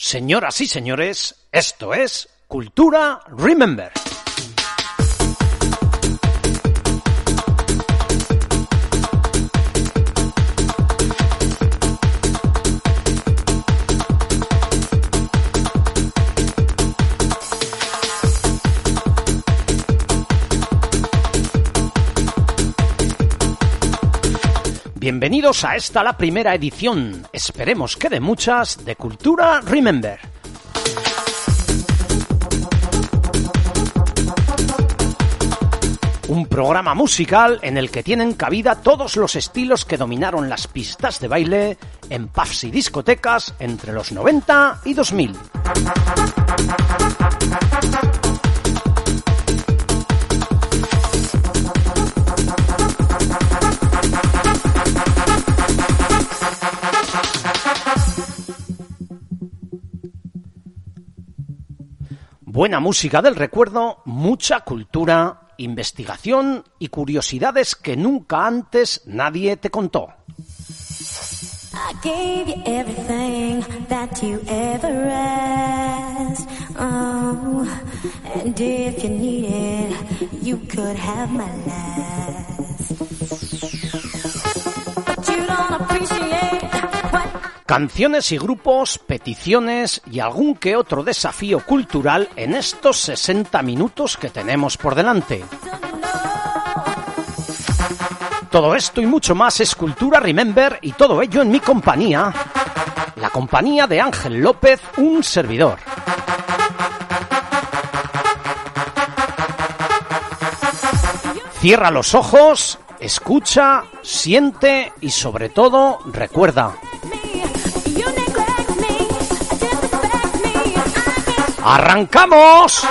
Señoras y señores, esto es Cultura Remember. Bienvenidos a esta la primera edición, esperemos que de muchas, de Cultura Remember. Un programa musical en el que tienen cabida todos los estilos que dominaron las pistas de baile en pubs y discotecas entre los 90 y 2000. Buena música del recuerdo, mucha cultura, investigación y curiosidades que nunca antes nadie te contó. Canciones y grupos, peticiones y algún que otro desafío cultural en estos 60 minutos que tenemos por delante. Todo esto y mucho más es Cultura Remember y todo ello en mi compañía, la compañía de Ángel López, un servidor. Cierra los ojos, escucha, siente y sobre todo recuerda. ¡Arrancamos!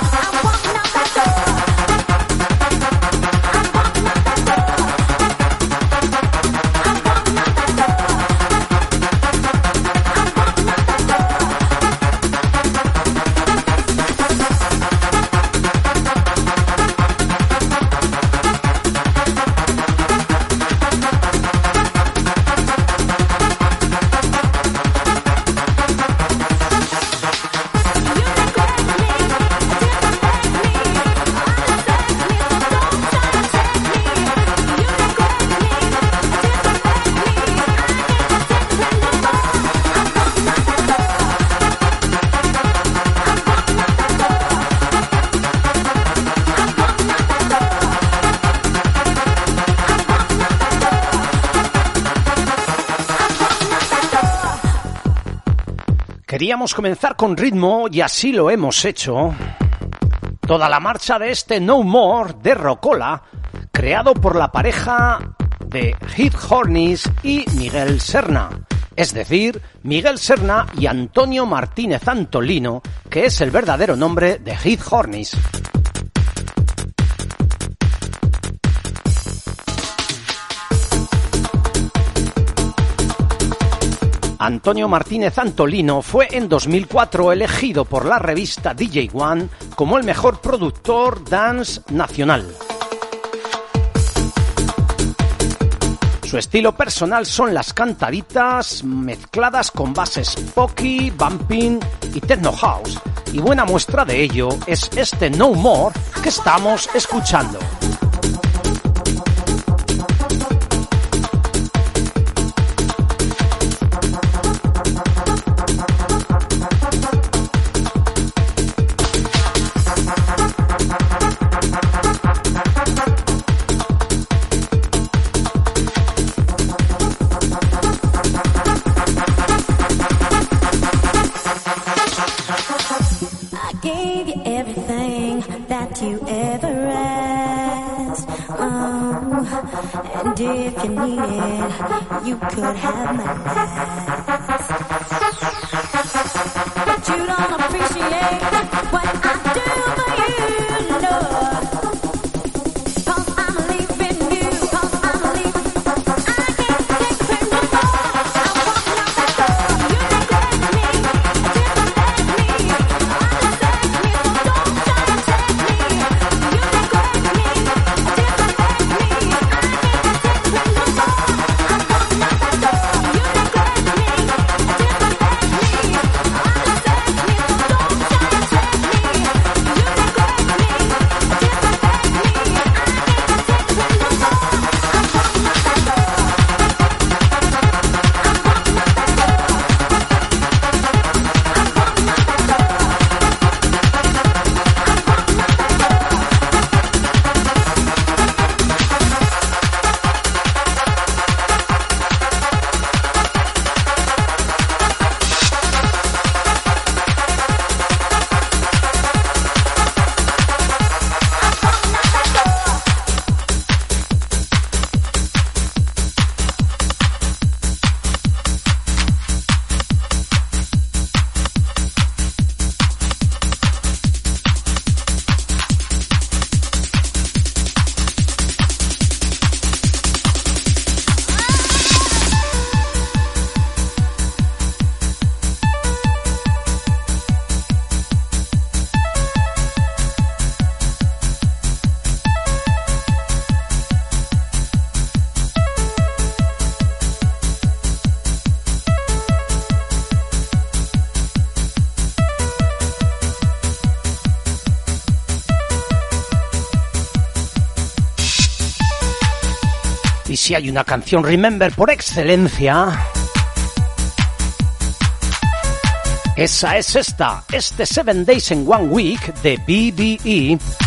Queríamos comenzar con ritmo y así lo hemos hecho. Toda la marcha de este No More de Rocola, creado por la pareja de Heath Hornis y Miguel Serna. Es decir, Miguel Serna y Antonio Martínez Antolino, que es el verdadero nombre de Heath Hornis. Antonio Martínez Antolino fue en 2004 elegido por la revista DJ One como el mejor productor dance nacional. Su estilo personal son las cantaditas mezcladas con bases pokey, bumping y techno house. Y buena muestra de ello es este No More que estamos escuchando. caress. Oh, and if you needed, you could have my last. But you don't appreciate what I do. Si hay una canción Remember por excelencia, esa es esta, este Seven Days in One Week de BBE.